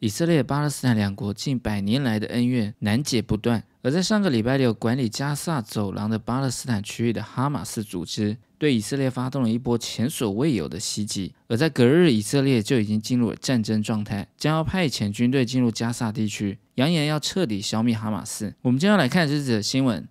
以色列、巴勒斯坦两国近百年来的恩怨难解不断。而在上个礼拜六，管理加萨走廊的巴勒斯坦区域的哈马斯组织对以色列发动了一波前所未有的袭击。而在隔日，以色列就已经进入了战争状态，将要派遣军队进入加萨地区，扬言要彻底消灭哈马斯。我们今天要来看这则新闻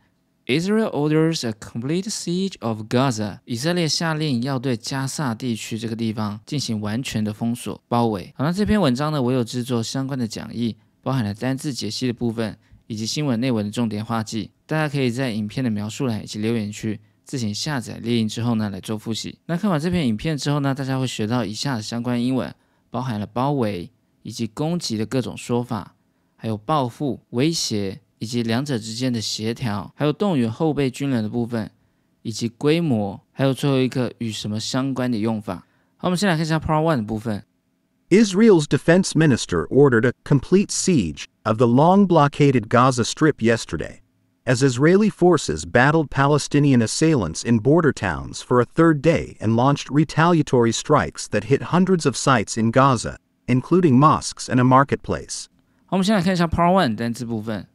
：Israel orders a complete siege of Gaza。以色列下令要对加萨地区这个地方进行完全的封锁、包围。好，那这篇文章呢，我有制作相关的讲义，包含了单字解析的部分。以及新闻内文的重点画记，大家可以在影片的描述栏以及留言区自行下载列印之后呢来做复习。那看完这篇影片之后呢，大家会学到以下的相关英文，包含了包围以及攻击的各种说法，还有报复、威胁以及两者之间的协调，还有动员后备军人的部分，以及规模，还有最后一个与什么相关的用法。好，我们先来看一下 Part One 的部分。Israel's defense minister ordered a complete siege of the long blockaded Gaza Strip yesterday, as Israeli forces battled Palestinian assailants in border towns for a third day and launched retaliatory strikes that hit hundreds of sites in Gaza, including mosques and a marketplace. 好，我们先来看一下 Part One 单词部分。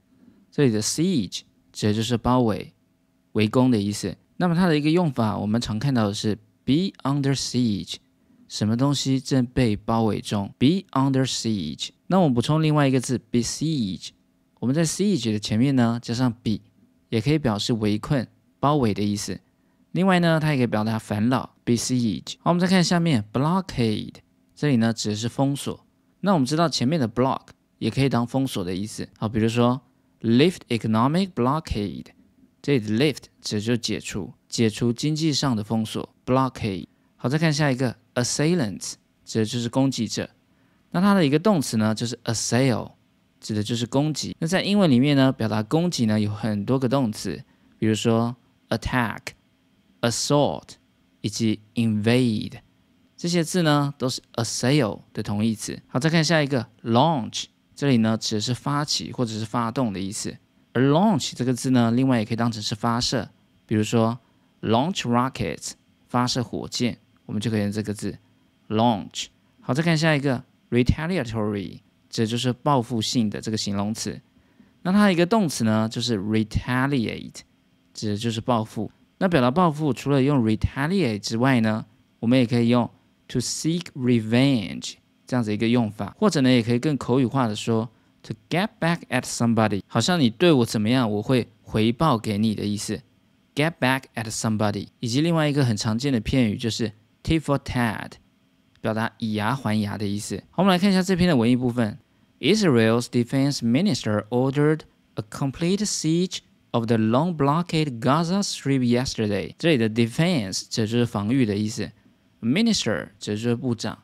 这里的 siege 指的就是包围、围攻的意思。那么它的一个用法，我们常看到的是 be under siege。什么东西正被包围中？Be under siege。那我们补充另外一个字，besiege。我们在 siege 的前面呢加上 be，也可以表示围困、包围的意思。另外呢，它也可以表达烦恼，besiege。好，我们再看下面，blockade。这里呢指的是封锁。那我们知道前面的 block 也可以当封锁的意思。好，比如说 lift economic blockade。这里的 lift 指的就是解除、解除经济上的封锁，blockade。好，再看下一个。Assailant 指的就是攻击者，那它的一个动词呢，就是 assail，指的就是攻击。那在英文里面呢，表达攻击呢有很多个动词，比如说 attack、assault 以及 invade 这些字呢都是 assail 的同义词。好，再看下一个 launch，这里呢指的是发起或者是发动的意思。而 launch 这个字呢，另外也可以当成是发射，比如说 launch rockets，发射火箭。我们就可以用这个字，launch。好，再看下一个，retaliatory，指的就是报复性的这个形容词。那它一个动词呢，就是 retaliate，指的就是报复。那表达报复，除了用 retaliate 之外呢，我们也可以用 to seek revenge 这样子一个用法，或者呢，也可以更口语化的说 to get back at somebody，好像你对我怎么样，我会回报给你的意思，get back at somebody。以及另外一个很常见的片语就是。tit for tat，表达以牙还牙的意思。好，我们来看一下这篇的文艺部分。Israel's defense minister ordered a complete siege of the long blockade Gaza Strip yesterday。这里的 defense 指就是防御的意思，minister 指就是部长，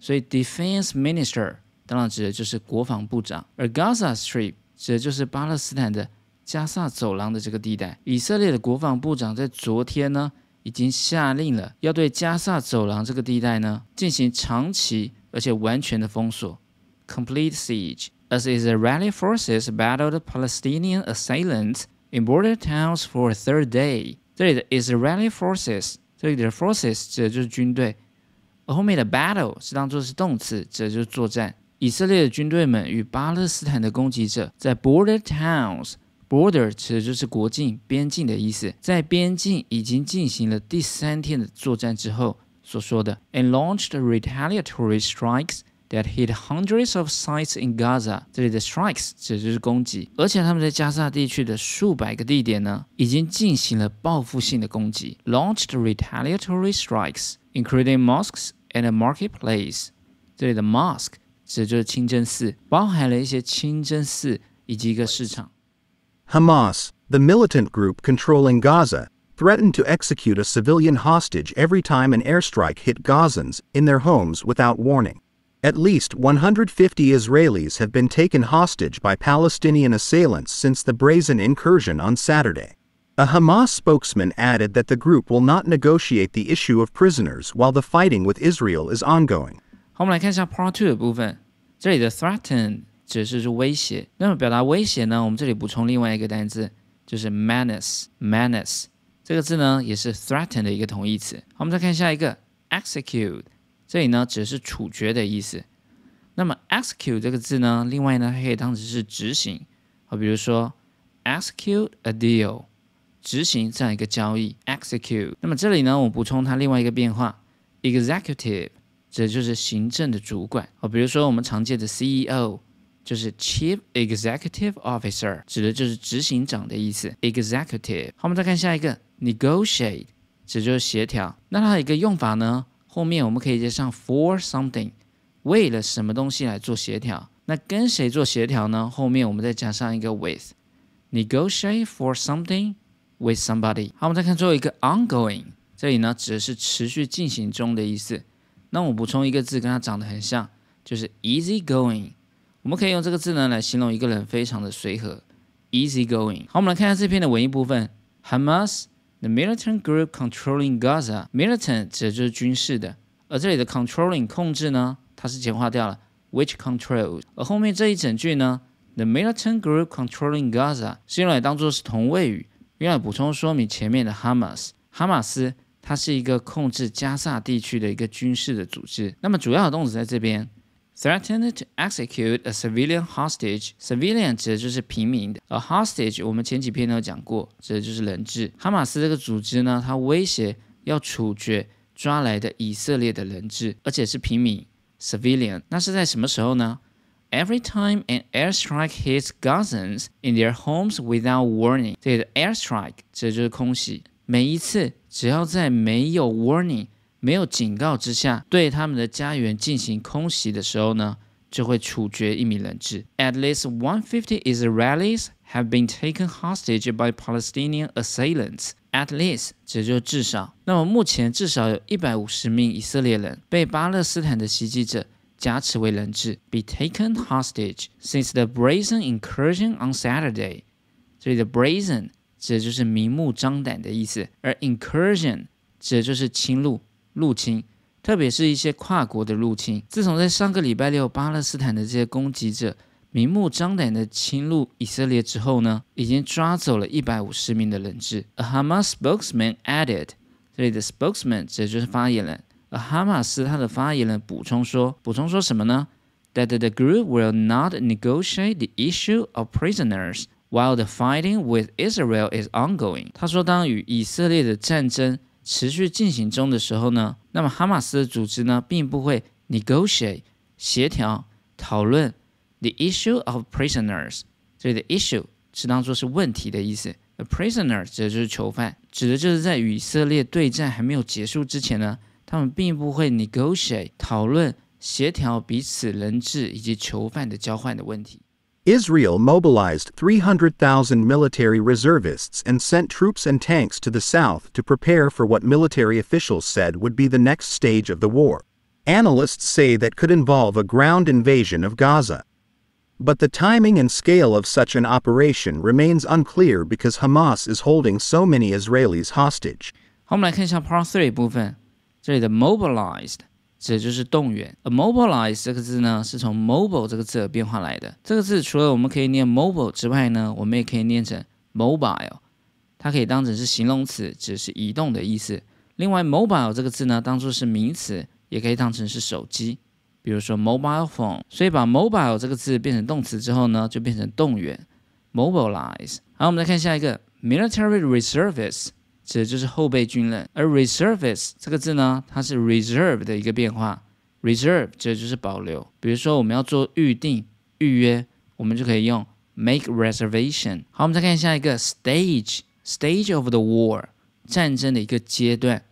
所以 defense minister 当然指的就是国防部长，而 Gaza Strip 指的就是巴勒斯坦的加萨走廊的这个地带。以色列的国防部长在昨天呢。已经下令了，要对加萨走廊这个地带呢进行长期而且完全的封锁 （complete siege）。As Israeli forces battled Palestinian assailants in border towns for a third day。这里的 Israeli forces，这里的 forces 指的就是军队，而后面的 battle 是当做是动词，指的就是作战。以色列的军队们与巴勒斯坦的攻击者在 border towns。Border 指的就是国境、边境的意思。在边境已经进行了第三天的作战之后所说的，and launched retaliatory strikes that hit hundreds of sites in Gaza。这里的 strikes 指的就是攻击，而且他们在加沙地区的数百个地点呢，已经进行了报复性的攻击。Launched retaliatory strikes, including mosques and a marketplace。这里的 mosque 指的就是清真寺，包含了一些清真寺以及一个市场。Hamas, the militant group controlling Gaza, threatened to execute a civilian hostage every time an airstrike hit Gazans in their homes without warning. At least 150 Israelis have been taken hostage by Palestinian assailants since the brazen incursion on Saturday. A Hamas spokesman added that the group will not negotiate the issue of prisoners while the fighting with Israel is ongoing. 好，我们来看一下 Part Two 的部分。这里的 threaten 指的是威胁。那么表达威胁呢？我们这里补充另外一个单词，就是 menace。menace 这个字呢，也是 threaten 的一个同义词。好，我们再看下一个 execute，这里呢指的是处决的意思。 那么 execute 这个字呢，另外呢，它可以当成是执行，好，比如说 execute a deal， 执行这样一个交易，execute。那么这里呢，我补充它另外一个变化，executive，这就是行政的主管，哦，比如说我们常见的 CEO。就是 Chief Executive Officer，指的就是执行长的意思。Executive，好，我们再看下一个 Negotiate，指就是协调。那它有一个用法呢，后面我们可以接上 For something，为了什么东西来做协调。那跟谁做协调呢？后面我们再加上一个 With，Negotiate for something with somebody。好，我们再看最后一个 Ongoing，这里呢指的是持续进行中的意思。那我补充一个字，跟它长得很像，就是 Easy Going。我们可以用这个字呢来形容一个人非常的随和，easy going。好，我们来看一下这篇的文艺部分。Hamas, the militant group controlling Gaza. Militant 指的就是军事的，而这里的 controlling 控制呢，它是简化掉了，which controls。而后面这一整句呢，the militant group controlling Gaza 是用来当做是同位语，用来补充说明前面的 Hamas。哈马斯它是一个控制加萨地区的一个军事的组织。那么主要的动词在这边。Threatened to execute a civilian hostage. Civilian 指的就是平民的，而 hostage 我们前几篇都有讲过，指的就是人质。哈马斯这个组织呢，它威胁要处决抓来的以色列的人质，而且是平民 civilian。那是在什么时候呢 ？Every time an airstrike hits Gazans in their homes without warning，这里的 airstrike 指的就是空袭。每一次只要在没有 warning。没有警告之下对他们的家园进行空袭的时候呢，就会处决一名人质。At least 150 Israelis have been taken hostage by Palestinian assailants. At least 这就至少。那么目前至少有一百五十名以色列人被巴勒斯坦的袭击者 挟持为人质，be taken hostage since the brazen incursion on Saturday。这里的 brazen 指的就是明目张胆的意思，而 incursion 指的就是侵入。入侵，特别是一些跨国的入侵。自从在上个礼拜六，巴勒斯坦的这些攻击者明目张胆的侵入以色列之后呢，已经抓走了一百五十名的人质。A Hamas spokesman added，这里的 spokesman 指的就是发言人。而哈马斯他的发言人补充说，补充说什么呢？That the group will not negotiate the issue of prisoners while the fighting with Israel is ongoing。他说，当与以色列的战争持续进行中的时候呢，那么哈马斯的组织呢，并不会 negotiate 协调讨论 the issue of prisoners。这里的 issue 是当做是问题的意思，a prisoner 指的就是囚犯，指的就是在与以色列对战还没有结束之前呢，他们并不会 negotiate 讨论协调彼此人质以及囚犯的交换的问题。Israel mobilized 300,000 military reservists and sent troops and tanks to the south to prepare for what military officials said would be the next stage of the war. Analysts say that could involve a ground invasion of Gaza. But the timing and scale of such an operation remains unclear because Hamas is holding so many Israelis hostage. 好，我们来看一下 Part Three 部分， 这里的 mobilized 指的就是动员。A mobilize 这个字呢，是从 mobile 这个字而变化来的。这个字除了我们可以念 mobile 之外呢，我们也可以念成 mobile，它可以当成是形容词，指是移动的意思。另外，mobile 这个字呢，当做是名词，也可以当成是手机，比如说 mobile phone。所以把 mobile 这个字变成动词之后呢，就变成动员，mobilize。好，我们来看下一个 military reservists。指的就是后备军人，而 reservist 这个字呢，它是 reserve 的一个变化，reserve 指的就是保留。比如说我们要做预定、预约，我们就可以用 make reservation。好，我们再看下一个 stage，stage of the war，战争的一个阶段。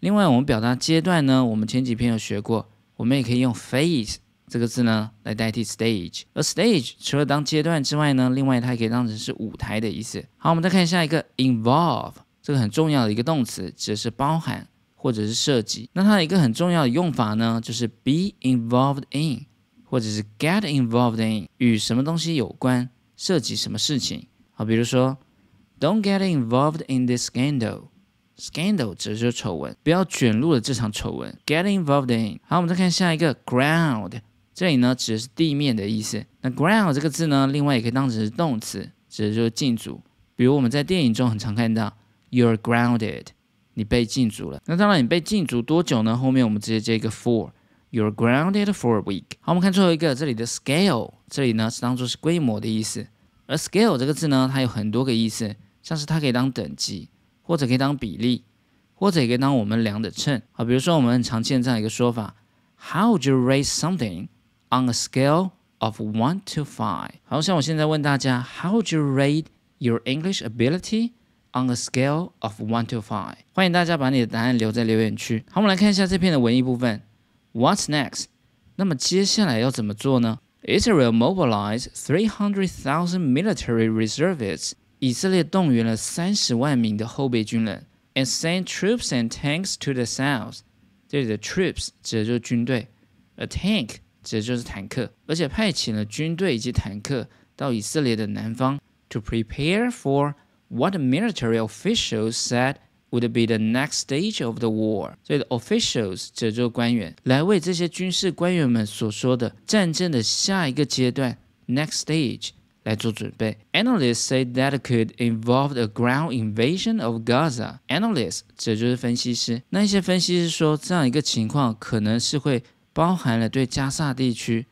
另外，我们表达阶段呢，我们前几篇有学过，我们也可以用 phase 这个字呢来代替 stage。而 stage 除了当阶段之外呢，另外它也可以当成是舞台的意思。好，我们再看下一个 involve。这个很重要的一个动词，指的是包含或者是涉及。那它一个很重要的用法呢，就是 be involved in，或者是 get involved in，与什么东西有关，涉及什么事情。好，比如说，Don't get involved in this scandal。Scandal 指的是丑闻，不要卷入了这场丑闻。Get involved in。好，我们再看下一个 ground，这里呢指的是地面的意思。那 ground 这个字呢，另外也可以当成是动词，指的就是禁足。比如我们在电影中很常看到。You're grounded，你被禁足了。那当然，你被禁足多久呢？后面我们直接接一个 for，You're grounded for a week。好，我们看最后一个，这里的 scale，这里呢是当做是规模的意思。而 scale 这个字呢，它有很多个意思，像是它可以当等级，或者可以当比例，或者也可以当我们量的秤。好，比如说我们很常见这样一个说法：How would you rate something on a scale of one to five？好像我现在问大家：How would you rate your English ability on a scale of one to five？欢迎大家把你的答案留在留言区。好，我们来看一下这篇的文艺部分。What's next？那么接下来要怎么做呢？Israel mobilized 300,000 military reservists。以色列动员了三十万名的后备军人，and sent troops and tanks to the south。这里的 troops 指的就是军队，a tank 指的就是坦克，而且派遣了军队以及坦克到以色列的南方，to prepare for what the military officials said。would be the next stage of the war。所以的 officials 指就是官员，来为这些军事官员们所说的战争的下一个阶段 next stage 来做准备。Analysts say that could involve a ground invasion of Gaza。Analysts 指就是分析师，那一些分析师说这样一个情况可能是会包含了对加萨地区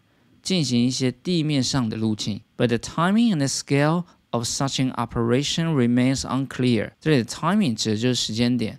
进行一些地面上的入侵。But the timing and the scale of such an operation remains unclear。这里的 timing 指的就是时间点，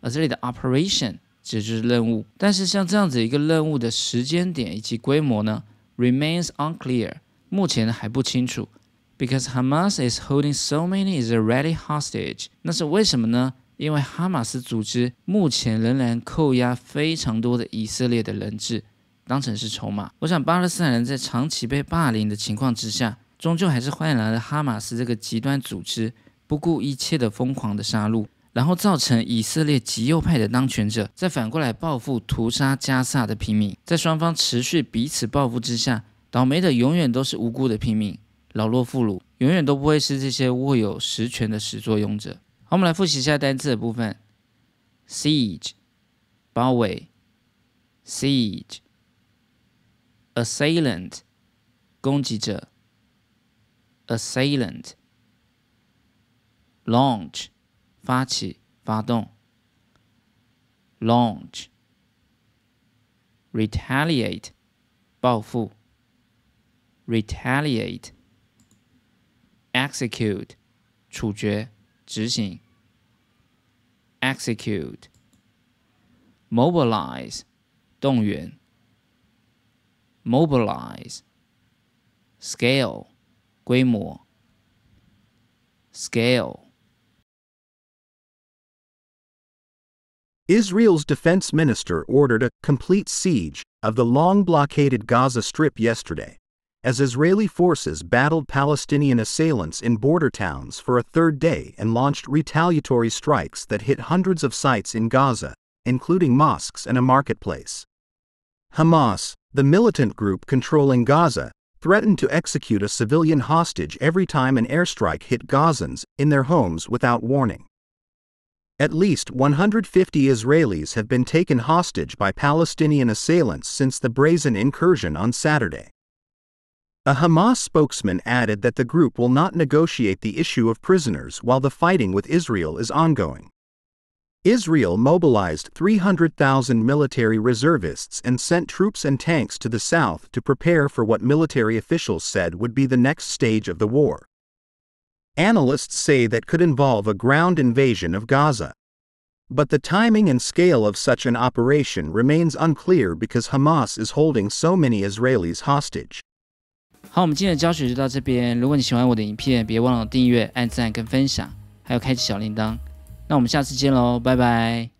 而这里的 operation 指的就是任务。但是像这样子一个任务的时间点以及规模呢，remains unclear，目前还不清楚。Because Hamas is holding so many Israeli hostage。那是为什么呢？因为哈马斯组织目前仍然扣押非常多的以色列的人质，当成是筹码。我想巴勒斯坦人在长期被霸凌的情况之下。终究还是换来了哈马斯这个极端组织不顾一切的疯狂的杀戮，然后造成以色列极右派的当权者再反过来报复屠杀加萨的平民，在双方持续彼此报复之下，倒霉的永远都是无辜的平民，老弱妇孺永远都不会是这些握有实权的始作俑者。好，我们来复习一下单词的部分：siege，包围；siege，assailant，攻击者。assailant launch 发起发动 launch retaliate 报复 retaliate execute 处决执行 execute mobilize 动员 mobilize scale 规模 scale Israel's defense minister ordered a complete siege of the long blockaded Gaza Strip yesterday, as Israeli forces battled Palestinian assailants in border towns for a third day and launched retaliatory strikes that hit hundreds of sites in Gaza, including mosques and a marketplace. Hamas, the militant group controlling Gaza, threatened to execute a civilian hostage every time an airstrike hit Gazans in their homes without warning. At least 150 Israelis have been taken hostage by Palestinian assailants since the brazen incursion on Saturday. A Hamas spokesman added that the group will not negotiate the issue of prisoners while the fighting with Israel is ongoing. Israel mobilized 300,000 military reservists and sent troops and tanks to the south to prepare for what military officials said would be the next stage of the war. Analysts say that could involve a ground invasion of Gaza. But the timing and scale of such an operation remains unclear because Hamas is holding so many Israelis hostage. 好，我们今天的教学就到这边。如果你喜欢我的影片，别忘了订阅、按赞跟分享，还有开启小铃铛。 那我们下次见喽，拜拜。